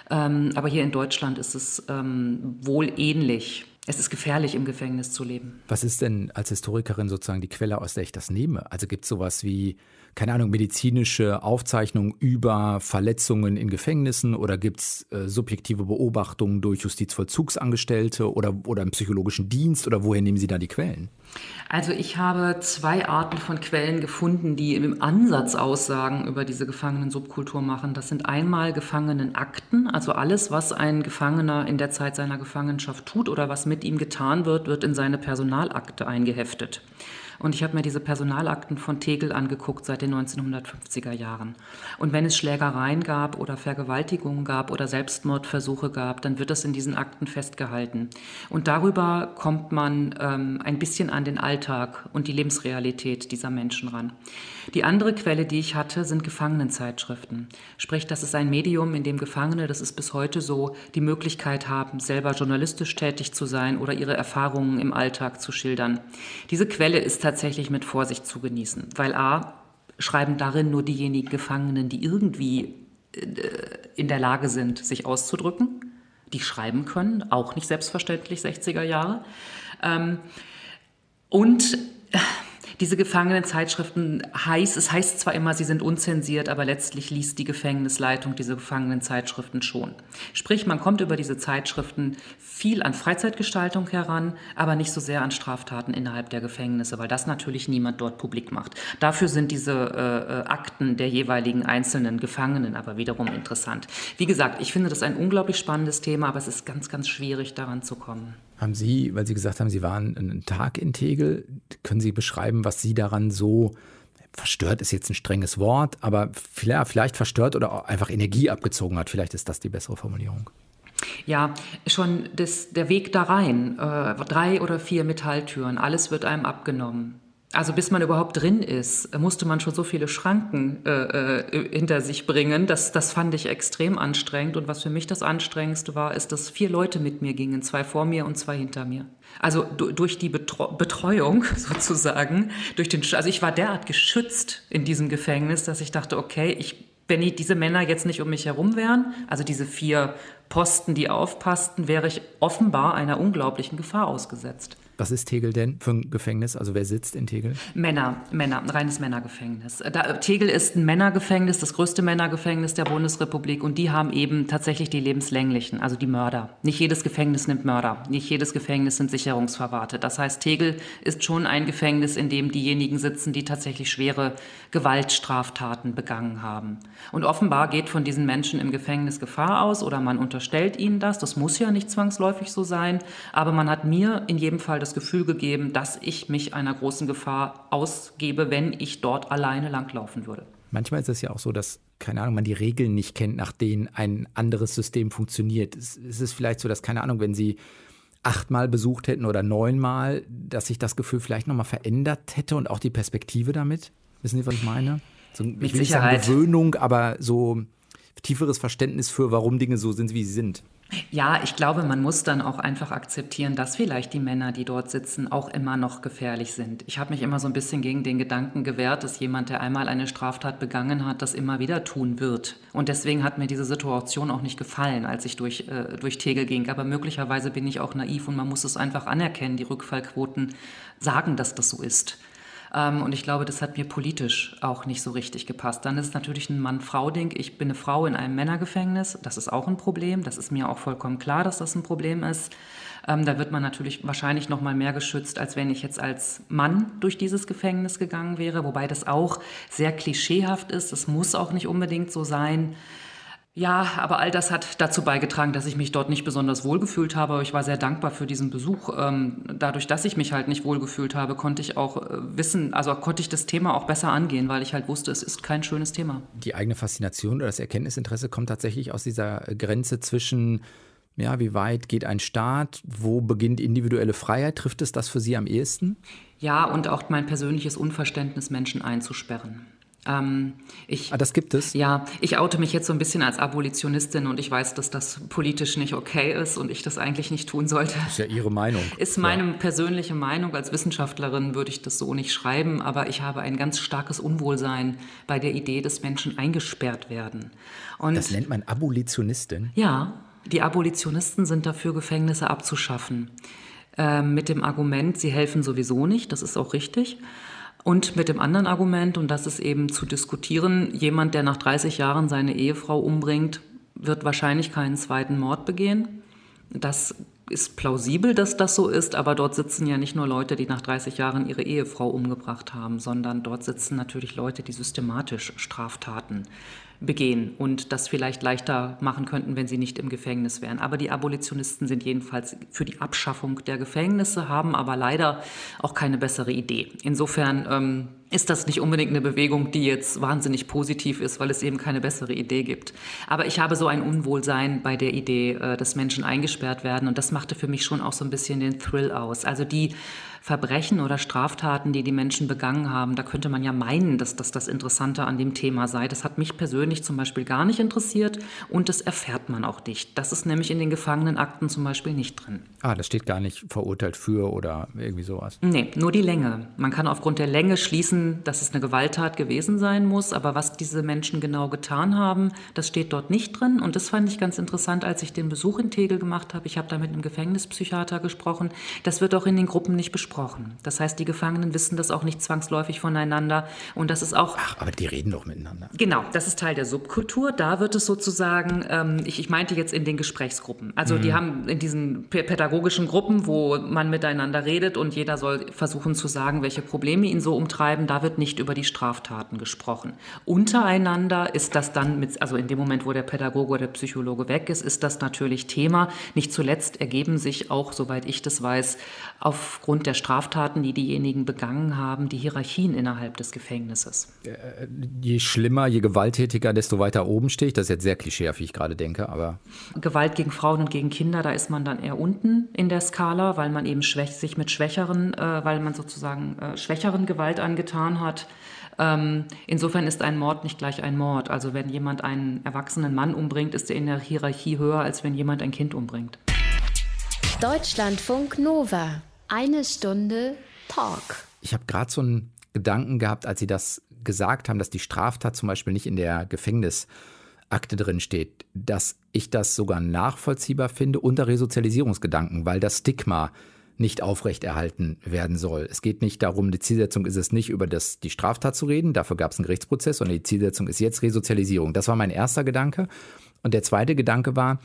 S3: Ähm, aber hier in Deutschland ist es ähm, wohl ähnlich. Es ist gefährlich, im Gefängnis zu leben.
S2: Was ist denn als Historikerin sozusagen die Quelle, aus der ich das nehme? Also gibt es sowas wie keine Ahnung, medizinische Aufzeichnungen über Verletzungen in Gefängnissen oder gibt es äh, subjektive Beobachtungen durch Justizvollzugsangestellte oder, oder im psychologischen Dienst oder woher nehmen Sie da die Quellen?
S3: Also ich habe zwei Arten von Quellen gefunden, die im Ansatz Aussagen über diese Gefangenensubkultur machen. Das sind einmal Gefangenenakten, also alles, was ein Gefangener in der Zeit seiner Gefangenschaft tut oder was mit ihm getan wird, wird in seine Personalakte eingeheftet. Und ich habe mir diese Personalakten von Tegel angeguckt seit den 1950er Jahren. Und wenn es Schlägereien gab oder Vergewaltigungen gab oder Selbstmordversuche gab, dann wird das in diesen Akten festgehalten. Und darüber kommt man ähm, ein bisschen an den Alltag und die Lebensrealität dieser Menschen ran. Die andere Quelle, die ich hatte, sind Gefangenenzeitschriften. Sprich, das ist ein Medium, in dem Gefangene, das ist bis heute so, die Möglichkeit haben, selber journalistisch tätig zu sein oder ihre Erfahrungen im Alltag zu schildern. Diese Quelle ist tatsächlich mit Vorsicht zu genießen, weil a, schreiben darin nur diejenigen Gefangenen, die irgendwie äh, in der Lage sind, sich auszudrücken, die schreiben können, auch nicht selbstverständlich 60er Jahre. Ähm, und diese Gefangenenzeitschriften heißt, es heißt zwar immer, sie sind unzensiert, aber letztlich liest die Gefängnisleitung diese Gefangenenzeitschriften schon. Sprich, man kommt über diese Zeitschriften viel an Freizeitgestaltung heran, aber nicht so sehr an Straftaten innerhalb der Gefängnisse, weil das natürlich niemand dort publik macht. Dafür sind diese äh, äh Akten der jeweiligen einzelnen Gefangenen aber wiederum interessant. Wie gesagt, ich finde das ein unglaublich spannendes Thema, aber es ist ganz, ganz schwierig, daran zu kommen.
S2: Haben Sie, weil Sie gesagt haben, Sie waren einen Tag in Tegel, können Sie beschreiben, was Sie daran so verstört ist jetzt ein strenges Wort, aber vielleicht, verstört oder einfach Energie abgezogen hat. Vielleicht ist das die bessere Formulierung.
S3: Ja, schon das, der Weg da rein, äh, drei oder vier Metalltüren, alles wird einem abgenommen. Also bis man überhaupt drin ist, musste man schon so viele Schranken äh, äh, hinter sich bringen. Das, das fand ich extrem anstrengend. Und was für mich das Anstrengendste war, ist, dass vier Leute mit mir gingen, zwei vor mir und zwei hinter mir. Also durch die Betreuung (laughs) sozusagen, durch den, also ich war derart geschützt in diesem Gefängnis, dass ich dachte, okay, ich, wenn die, diese Männer jetzt nicht um mich herum wären, also diese vier Posten, die aufpassten, wäre ich offenbar einer unglaublichen Gefahr ausgesetzt.
S2: Was ist Tegel denn für ein Gefängnis? Also wer sitzt in Tegel?
S3: Männer, Männer, ein reines Männergefängnis. Da, Tegel ist ein Männergefängnis, das größte Männergefängnis der Bundesrepublik und die haben eben tatsächlich die lebenslänglichen, also die Mörder. Nicht jedes Gefängnis nimmt Mörder, nicht jedes Gefängnis sind Sicherungsverwahrte. Das heißt, Tegel ist schon ein Gefängnis, in dem diejenigen sitzen, die tatsächlich schwere Gewaltstraftaten begangen haben. Und offenbar geht von diesen Menschen im Gefängnis Gefahr aus oder man unterstellt ihnen das. Das muss ja nicht zwangsläufig so sein, aber man hat mir in jedem Fall das das Gefühl gegeben, dass ich mich einer großen Gefahr ausgebe, wenn ich dort alleine langlaufen würde.
S2: Manchmal ist es ja auch so, dass, keine Ahnung, man die Regeln nicht kennt, nach denen ein anderes System funktioniert. Es ist vielleicht so, dass, keine Ahnung, wenn Sie achtmal besucht hätten oder neunmal, dass sich das Gefühl vielleicht nochmal verändert hätte und auch die Perspektive damit. Wissen Sie, was ich meine? So, ich will nicht sagen Gewöhnung, aber so tieferes Verständnis für, warum Dinge so sind, wie sie sind.
S3: Ja, ich glaube, man muss dann auch einfach akzeptieren, dass vielleicht die Männer, die dort sitzen, auch immer noch gefährlich sind. Ich habe mich immer so ein bisschen gegen den Gedanken gewehrt, dass jemand, der einmal eine Straftat begangen hat, das immer wieder tun wird. Und deswegen hat mir diese Situation auch nicht gefallen, als ich durch, äh, durch Tegel ging. Aber möglicherweise bin ich auch naiv und man muss es einfach anerkennen. Die Rückfallquoten sagen, dass das so ist. Ähm, und ich glaube, das hat mir politisch auch nicht so richtig gepasst. Dann ist es natürlich ein Mann-Frau-Ding. Ich bin eine Frau in einem Männergefängnis. Das ist auch ein Problem. Das ist mir auch vollkommen klar, dass das ein Problem ist. Ähm, da wird man natürlich wahrscheinlich noch mal mehr geschützt, als wenn ich jetzt als Mann durch dieses Gefängnis gegangen wäre. Wobei das auch sehr klischeehaft ist. Das muss auch nicht unbedingt so sein. Ja, aber all das hat dazu beigetragen, dass ich mich dort nicht besonders wohlgefühlt habe. Aber ich war sehr dankbar für diesen Besuch. Ähm, dadurch, dass ich mich halt nicht wohlgefühlt habe, konnte ich auch äh, wissen, also konnte ich das Thema auch besser angehen, weil ich halt wusste, es ist kein schönes Thema.
S2: Die eigene Faszination oder das Erkenntnisinteresse kommt tatsächlich aus dieser Grenze zwischen ja, wie weit geht ein Staat? Wo beginnt individuelle Freiheit? Trifft es das für Sie am ehesten?
S3: Ja, und auch mein persönliches Unverständnis, Menschen einzusperren.
S2: Ähm, ich, ah, das gibt es?
S3: Ja, ich oute mich jetzt so ein bisschen als Abolitionistin und ich weiß, dass das politisch nicht okay ist und ich das eigentlich nicht tun sollte.
S2: Ist ja Ihre Meinung.
S3: Ist meine ja. persönliche Meinung. Als Wissenschaftlerin würde ich das so nicht schreiben, aber ich habe ein ganz starkes Unwohlsein bei der Idee, dass Menschen eingesperrt werden.
S2: Und das nennt man Abolitionistin?
S3: Ja, die Abolitionisten sind dafür, Gefängnisse abzuschaffen. Äh, mit dem Argument, sie helfen sowieso nicht, das ist auch richtig. Und mit dem anderen Argument, und das ist eben zu diskutieren, jemand, der nach 30 Jahren seine Ehefrau umbringt, wird wahrscheinlich keinen zweiten Mord begehen. Das ist plausibel, dass das so ist, aber dort sitzen ja nicht nur Leute, die nach 30 Jahren ihre Ehefrau umgebracht haben, sondern dort sitzen natürlich Leute, die systematisch Straftaten begehen und das vielleicht leichter machen könnten, wenn sie nicht im Gefängnis wären. Aber die Abolitionisten sind jedenfalls für die Abschaffung der Gefängnisse, haben aber leider auch keine bessere Idee. Insofern ähm, ist das nicht unbedingt eine Bewegung, die jetzt wahnsinnig positiv ist, weil es eben keine bessere Idee gibt. Aber ich habe so ein Unwohlsein bei der Idee, äh, dass Menschen eingesperrt werden und das machte für mich schon auch so ein bisschen den Thrill aus. Also die Verbrechen oder Straftaten, die die Menschen begangen haben, da könnte man ja meinen, dass das das Interessante an dem Thema sei. Das hat mich persönlich zum Beispiel gar nicht interessiert und das erfährt man auch nicht. Das ist nämlich in den Gefangenenakten zum Beispiel nicht drin.
S2: Ah, das steht gar nicht verurteilt für oder irgendwie sowas.
S3: Nee, nur die Länge. Man kann aufgrund der Länge schließen, dass es eine Gewalttat gewesen sein muss, aber was diese Menschen genau getan haben, das steht dort nicht drin. Und das fand ich ganz interessant, als ich den Besuch in Tegel gemacht habe. Ich habe da mit einem Gefängnispsychiater gesprochen. Das wird auch in den Gruppen nicht besprochen gesprochen. Das heißt, die Gefangenen wissen das auch nicht zwangsläufig voneinander. Und das ist auch.
S2: Ach, aber die reden doch miteinander.
S3: Genau, das ist Teil der Subkultur. Da wird es sozusagen, ähm, ich, ich meinte jetzt in den Gesprächsgruppen. Also mhm. die haben in diesen pädagogischen Gruppen, wo man miteinander redet und jeder soll versuchen zu sagen, welche Probleme ihn so umtreiben. Da wird nicht über die Straftaten gesprochen. Untereinander ist das dann mit, also in dem Moment, wo der Pädagoge oder der Psychologe weg ist, ist das natürlich Thema. Nicht zuletzt ergeben sich auch, soweit ich das weiß, aufgrund der Straftaten, die diejenigen begangen haben, die Hierarchien innerhalb des Gefängnisses.
S2: Äh, je schlimmer, je gewalttätiger, desto weiter oben stehe ich. Das ist jetzt sehr klischeehaft, wie ich gerade denke, aber.
S3: Gewalt gegen Frauen und gegen Kinder, da ist man dann eher unten in der Skala, weil man eben sich mit schwächeren, äh, weil man sozusagen äh, schwächeren Gewalt angetan hat. Ähm, insofern ist ein Mord nicht gleich ein Mord. Also wenn jemand einen erwachsenen Mann umbringt, ist er in der Hierarchie höher, als wenn jemand ein Kind umbringt.
S1: Deutschlandfunk Nova. Eine Stunde Talk.
S2: Ich habe gerade so einen Gedanken gehabt, als Sie das gesagt haben, dass die Straftat zum Beispiel nicht in der Gefängnisakte drin steht, dass ich das sogar nachvollziehbar finde unter Resozialisierungsgedanken, weil das Stigma nicht aufrechterhalten werden soll. Es geht nicht darum, die Zielsetzung ist es nicht, über das, die Straftat zu reden, dafür gab es einen Gerichtsprozess, sondern die Zielsetzung ist jetzt Resozialisierung. Das war mein erster Gedanke. Und der zweite Gedanke war,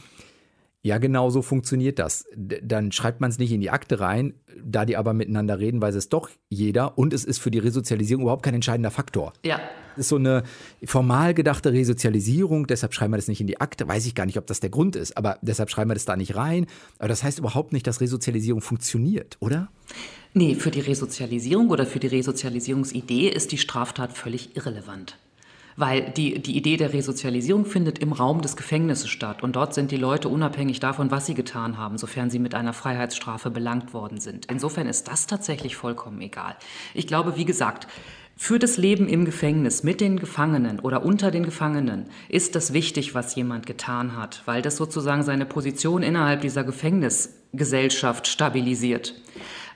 S2: ja, genau so funktioniert das. Dann schreibt man es nicht in die Akte rein, da die aber miteinander reden, weiß es doch jeder und es ist für die Resozialisierung überhaupt kein entscheidender Faktor.
S3: Ja.
S2: Das ist so eine formal gedachte Resozialisierung, deshalb schreiben wir das nicht in die Akte. Weiß ich gar nicht, ob das der Grund ist, aber deshalb schreiben wir das da nicht rein. Aber das heißt überhaupt nicht, dass Resozialisierung funktioniert, oder?
S3: Nee, für die Resozialisierung oder für die Resozialisierungsidee ist die Straftat völlig irrelevant. Weil die, die Idee der Resozialisierung findet im Raum des Gefängnisses statt. Und dort sind die Leute unabhängig davon, was sie getan haben, sofern sie mit einer Freiheitsstrafe belangt worden sind. Insofern ist das tatsächlich vollkommen egal. Ich glaube, wie gesagt, für das Leben im Gefängnis mit den Gefangenen oder unter den Gefangenen ist das wichtig, was jemand getan hat, weil das sozusagen seine Position innerhalb dieser Gefängnisgesellschaft stabilisiert.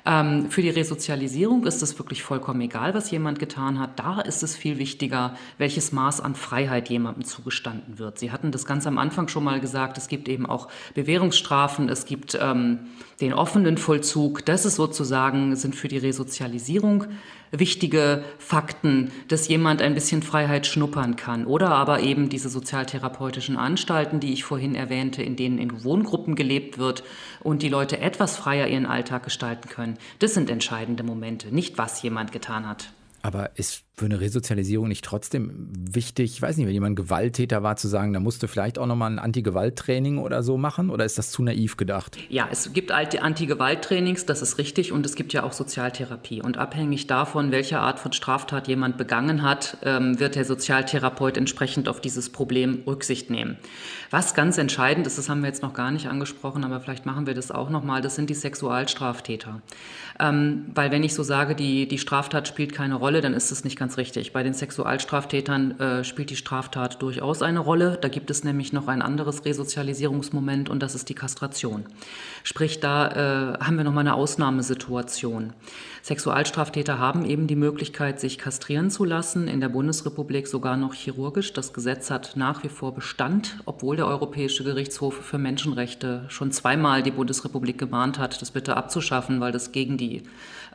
S3: Ähm, für die Resozialisierung ist es wirklich vollkommen egal, was jemand getan hat. Da ist es viel wichtiger, welches Maß an Freiheit jemandem zugestanden wird. Sie hatten das ganz am Anfang schon mal gesagt, es gibt eben auch Bewährungsstrafen, es gibt ähm, den offenen Vollzug. Das ist sozusagen, sind für die Resozialisierung wichtige Fakten, dass jemand ein bisschen Freiheit schnuppern kann. Oder aber eben diese sozialtherapeutischen Anstalten, die ich vorhin erwähnte, in denen in Wohngruppen gelebt wird und die Leute etwas freier ihren Alltag gestalten können. Das sind entscheidende Momente, nicht was jemand getan hat.
S2: Aber ist für eine Resozialisierung nicht trotzdem wichtig, ich weiß nicht, wenn jemand Gewalttäter war, zu sagen, da musst du vielleicht auch nochmal ein Anti-Gewalt-Training oder so machen? Oder ist das zu naiv gedacht?
S3: Ja, es gibt alte Anti-Gewalt-Trainings, das ist richtig. Und es gibt ja auch Sozialtherapie. Und abhängig davon, welche Art von Straftat jemand begangen hat, ähm, wird der Sozialtherapeut entsprechend auf dieses Problem Rücksicht nehmen. Was ganz entscheidend ist, das haben wir jetzt noch gar nicht angesprochen, aber vielleicht machen wir das auch nochmal, das sind die Sexualstraftäter. Ähm, weil wenn ich so sage, die, die Straftat spielt keine Rolle, dann ist das nicht ganz richtig. Bei den Sexualstraftätern äh, spielt die Straftat durchaus eine Rolle. Da gibt es nämlich noch ein anderes Resozialisierungsmoment und das ist die Kastration. Sprich, da äh, haben wir nochmal eine Ausnahmesituation. Sexualstraftäter haben eben die Möglichkeit, sich kastrieren zu lassen, in der Bundesrepublik sogar noch chirurgisch. Das Gesetz hat nach wie vor Bestand, obwohl der Europäische Gerichtshof für Menschenrechte schon zweimal die Bundesrepublik gemahnt hat, das bitte abzuschaffen, weil das gegen die,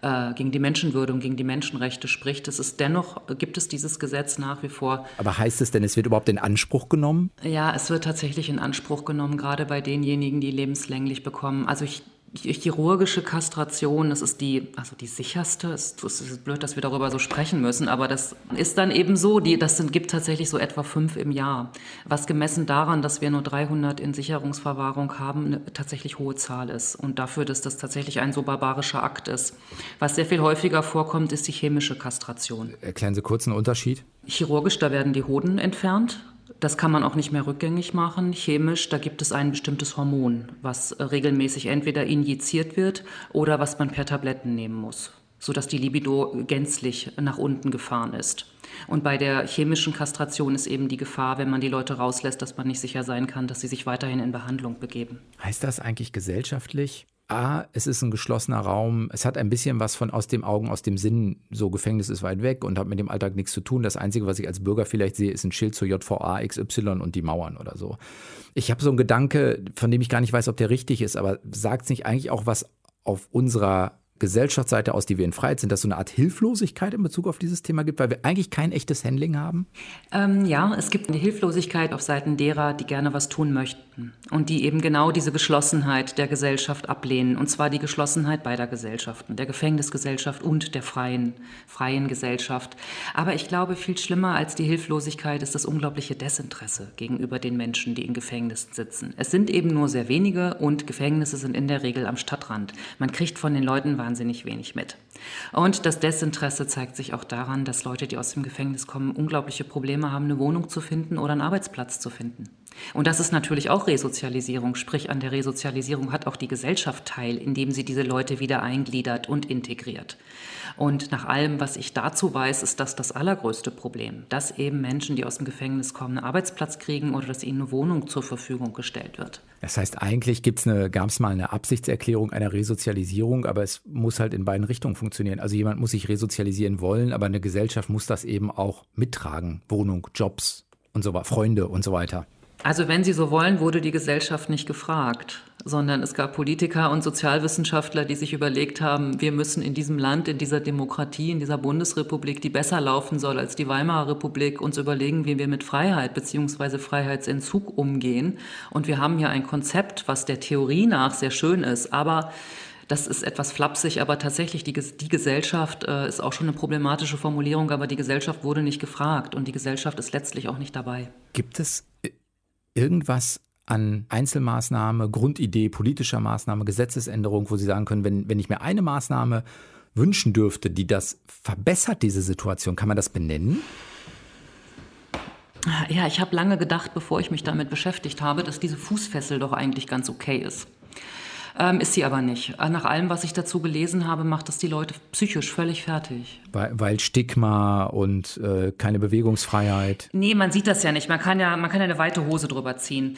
S3: äh, gegen die Menschenwürde und gegen die Menschenrechte spricht. Es ist dennoch, gibt es dieses Gesetz nach wie vor.
S2: Aber heißt es denn, es wird überhaupt in Anspruch genommen?
S3: Ja, es wird tatsächlich in Anspruch genommen, gerade bei denjenigen, die lebenslänglich bekommen. Also ich chirurgische Kastration, das ist die, also die sicherste. Es ist blöd, dass wir darüber so sprechen müssen, aber das ist dann eben so. Die, das sind, gibt tatsächlich so etwa fünf im Jahr. Was gemessen daran, dass wir nur 300 in Sicherungsverwahrung haben, eine tatsächlich hohe Zahl ist. Und dafür, dass das tatsächlich ein so barbarischer Akt ist. Was sehr viel häufiger vorkommt, ist die chemische Kastration.
S2: Erklären Sie kurz einen Unterschied.
S3: Chirurgisch, da werden die Hoden entfernt das kann man auch nicht mehr rückgängig machen. Chemisch, da gibt es ein bestimmtes Hormon, was regelmäßig entweder injiziert wird oder was man per Tabletten nehmen muss, sodass die Libido gänzlich nach unten gefahren ist. Und bei der chemischen Kastration ist eben die Gefahr, wenn man die Leute rauslässt, dass man nicht sicher sein kann, dass sie sich weiterhin in Behandlung begeben.
S2: Heißt das eigentlich gesellschaftlich A, es ist ein geschlossener Raum. Es hat ein bisschen was von aus dem Augen, aus dem Sinn. So, Gefängnis ist weit weg und hat mit dem Alltag nichts zu tun. Das Einzige, was ich als Bürger vielleicht sehe, ist ein Schild zur JVA XY und die Mauern oder so. Ich habe so einen Gedanke, von dem ich gar nicht weiß, ob der richtig ist, aber sagt es nicht eigentlich auch was auf unserer Gesellschaftsseite aus, die wir in Freiheit sind, dass so eine Art Hilflosigkeit in Bezug auf dieses Thema gibt, weil wir eigentlich kein echtes Handling haben?
S3: Ähm, ja, es gibt eine Hilflosigkeit auf Seiten derer, die gerne was tun möchten und die eben genau diese Geschlossenheit der Gesellschaft ablehnen. Und zwar die Geschlossenheit beider Gesellschaften, der Gefängnisgesellschaft und der freien, freien Gesellschaft. Aber ich glaube, viel schlimmer als die Hilflosigkeit ist das unglaubliche Desinteresse gegenüber den Menschen, die in Gefängnissen sitzen. Es sind eben nur sehr wenige und Gefängnisse sind in der Regel am Stadtrand. Man kriegt von den Leuten wahnsinnig wenig mit. Und das Desinteresse zeigt sich auch daran, dass Leute, die aus dem Gefängnis kommen, unglaubliche Probleme haben, eine Wohnung zu finden oder einen Arbeitsplatz zu finden. Und das ist natürlich auch Resozialisierung, sprich an der Resozialisierung hat auch die Gesellschaft teil, indem sie diese Leute wieder eingliedert und integriert. Und nach allem, was ich dazu weiß, ist das das allergrößte Problem, dass eben Menschen, die aus dem Gefängnis kommen, einen Arbeitsplatz kriegen oder dass ihnen eine Wohnung zur Verfügung gestellt wird.
S2: Das heißt, eigentlich gab es mal eine Absichtserklärung einer Resozialisierung, aber es muss halt in beiden Richtungen funktionieren. Also jemand muss sich resozialisieren wollen, aber eine Gesellschaft muss das eben auch mittragen. Wohnung, Jobs und so weiter, Freunde und so weiter.
S3: Also wenn Sie so wollen, wurde die Gesellschaft nicht gefragt, sondern es gab Politiker und Sozialwissenschaftler, die sich überlegt haben, wir müssen in diesem Land, in dieser Demokratie, in dieser Bundesrepublik, die besser laufen soll als die Weimarer Republik, uns überlegen, wie wir mit Freiheit bzw. Freiheitsentzug umgehen. Und wir haben hier ein Konzept, was der Theorie nach sehr schön ist, aber das ist etwas flapsig, aber tatsächlich die, die Gesellschaft äh, ist auch schon eine problematische Formulierung, aber die Gesellschaft wurde nicht gefragt und die Gesellschaft ist letztlich auch nicht dabei.
S2: Gibt es irgendwas an Einzelmaßnahme, Grundidee, politischer Maßnahme, Gesetzesänderung, wo Sie sagen können, wenn, wenn ich mir eine Maßnahme wünschen dürfte, die das verbessert, diese Situation, kann man das benennen?
S3: Ja, ich habe lange gedacht, bevor ich mich damit beschäftigt habe, dass diese Fußfessel doch eigentlich ganz okay ist. Ähm, ist sie aber nicht. Nach allem, was ich dazu gelesen habe, macht das die Leute psychisch völlig fertig.
S2: Weil, weil Stigma und äh, keine Bewegungsfreiheit.
S3: Nee, man sieht das ja nicht. Man kann ja, man kann ja eine weite Hose drüber ziehen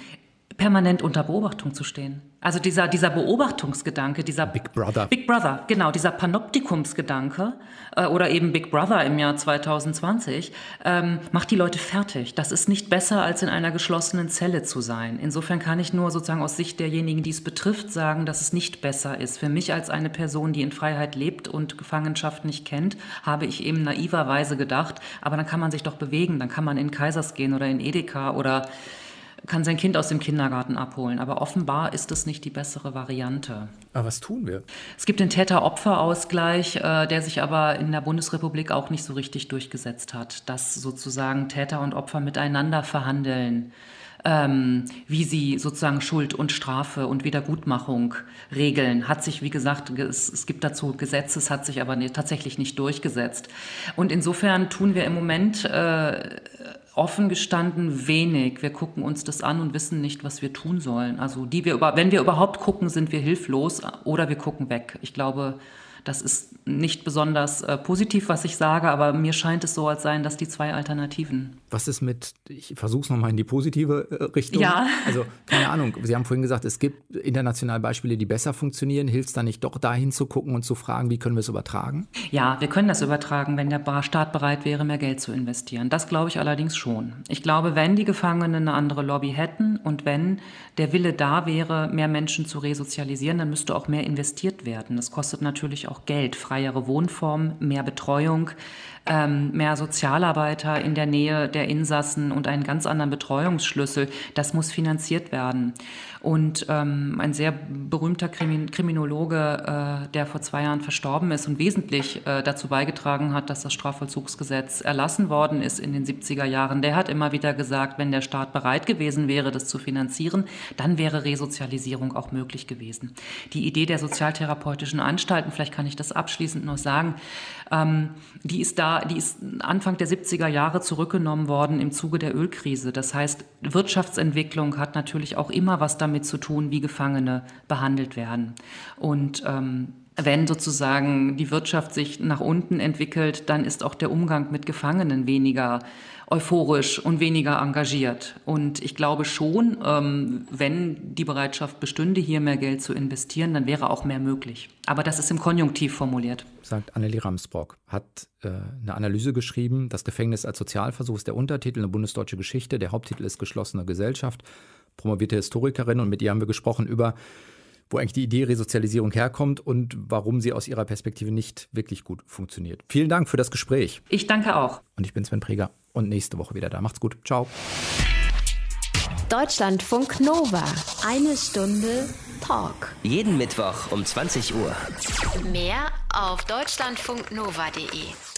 S3: permanent unter Beobachtung zu stehen. Also dieser, dieser Beobachtungsgedanke, dieser
S2: Big Brother.
S3: Big Brother, genau, dieser Panoptikumsgedanke äh, oder eben Big Brother im Jahr 2020 ähm, macht die Leute fertig. Das ist nicht besser, als in einer geschlossenen Zelle zu sein. Insofern kann ich nur sozusagen aus Sicht derjenigen, die es betrifft, sagen, dass es nicht besser ist. Für mich als eine Person, die in Freiheit lebt und Gefangenschaft nicht kennt, habe ich eben naiverweise gedacht, aber dann kann man sich doch bewegen, dann kann man in Kaisers gehen oder in Edeka oder kann sein Kind aus dem Kindergarten abholen. Aber offenbar ist es nicht die bessere Variante.
S2: Aber was tun wir?
S3: Es gibt den Täter-Opfer-Ausgleich, äh, der sich aber in der Bundesrepublik auch nicht so richtig durchgesetzt hat, dass sozusagen Täter und Opfer miteinander verhandeln. Ähm, wie sie sozusagen Schuld und Strafe und Wiedergutmachung regeln. Hat sich, wie gesagt, es, es gibt dazu Gesetze, es hat sich aber nicht, tatsächlich nicht durchgesetzt. Und insofern tun wir im Moment äh, offen gestanden wenig. Wir gucken uns das an und wissen nicht, was wir tun sollen. Also die wir über, wenn wir überhaupt gucken, sind wir hilflos oder wir gucken weg. Ich glaube, das ist nicht besonders äh, positiv, was ich sage, aber mir scheint es so, als seien das die zwei Alternativen.
S2: Was ist mit, ich versuche es nochmal in die positive äh, Richtung.
S3: Ja.
S2: Also, keine Ahnung, Sie haben vorhin gesagt, es gibt international Beispiele, die besser funktionieren. Hilft es da nicht doch dahin zu gucken und zu fragen, wie können wir es übertragen?
S3: Ja, wir können das übertragen, wenn der Staat bereit wäre, mehr Geld zu investieren. Das glaube ich allerdings schon. Ich glaube, wenn die Gefangenen eine andere Lobby hätten und wenn der Wille da wäre, mehr Menschen zu resozialisieren, dann müsste auch mehr investiert werden. Das kostet natürlich auch auch Geld, freiere Wohnformen, mehr Betreuung, ähm, mehr Sozialarbeiter in der Nähe der Insassen und einen ganz anderen Betreuungsschlüssel. Das muss finanziert werden. Und ähm, ein sehr berühmter Krimin Kriminologe, äh, der vor zwei Jahren verstorben ist und wesentlich äh, dazu beigetragen hat, dass das Strafvollzugsgesetz erlassen worden ist in den 70er Jahren, der hat immer wieder gesagt, wenn der Staat bereit gewesen wäre, das zu finanzieren, dann wäre Resozialisierung auch möglich gewesen. Die Idee der sozialtherapeutischen Anstalten, vielleicht kann ich das abschließend noch sagen, ähm, die ist da, die ist Anfang der 70er Jahre zurückgenommen worden im Zuge der Ölkrise. Das heißt, Wirtschaftsentwicklung hat natürlich auch immer was damit zu tun, wie Gefangene behandelt werden. Und ähm, wenn sozusagen die Wirtschaft sich nach unten entwickelt, dann ist auch der Umgang mit Gefangenen weniger euphorisch und weniger engagiert. Und ich glaube schon, ähm, wenn die Bereitschaft bestünde, hier mehr Geld zu investieren, dann wäre auch mehr möglich. Aber das ist im Konjunktiv formuliert.
S2: Sagt Annelie Ramsbrock, hat äh, eine Analyse geschrieben, das Gefängnis als Sozialversuch ist der Untertitel, eine bundesdeutsche Geschichte, der Haupttitel ist geschlossene Gesellschaft, promovierte Historikerin und mit ihr haben wir gesprochen über wo eigentlich die Idee Resozialisierung herkommt und warum sie aus ihrer Perspektive nicht wirklich gut funktioniert. Vielen Dank für das Gespräch.
S3: Ich danke auch.
S2: Und ich bin Sven Preger und nächste Woche wieder da. Macht's gut. Ciao.
S1: Deutschlandfunk Nova. Eine Stunde Talk.
S4: Jeden Mittwoch um 20 Uhr.
S1: Mehr auf deutschlandfunknova.de.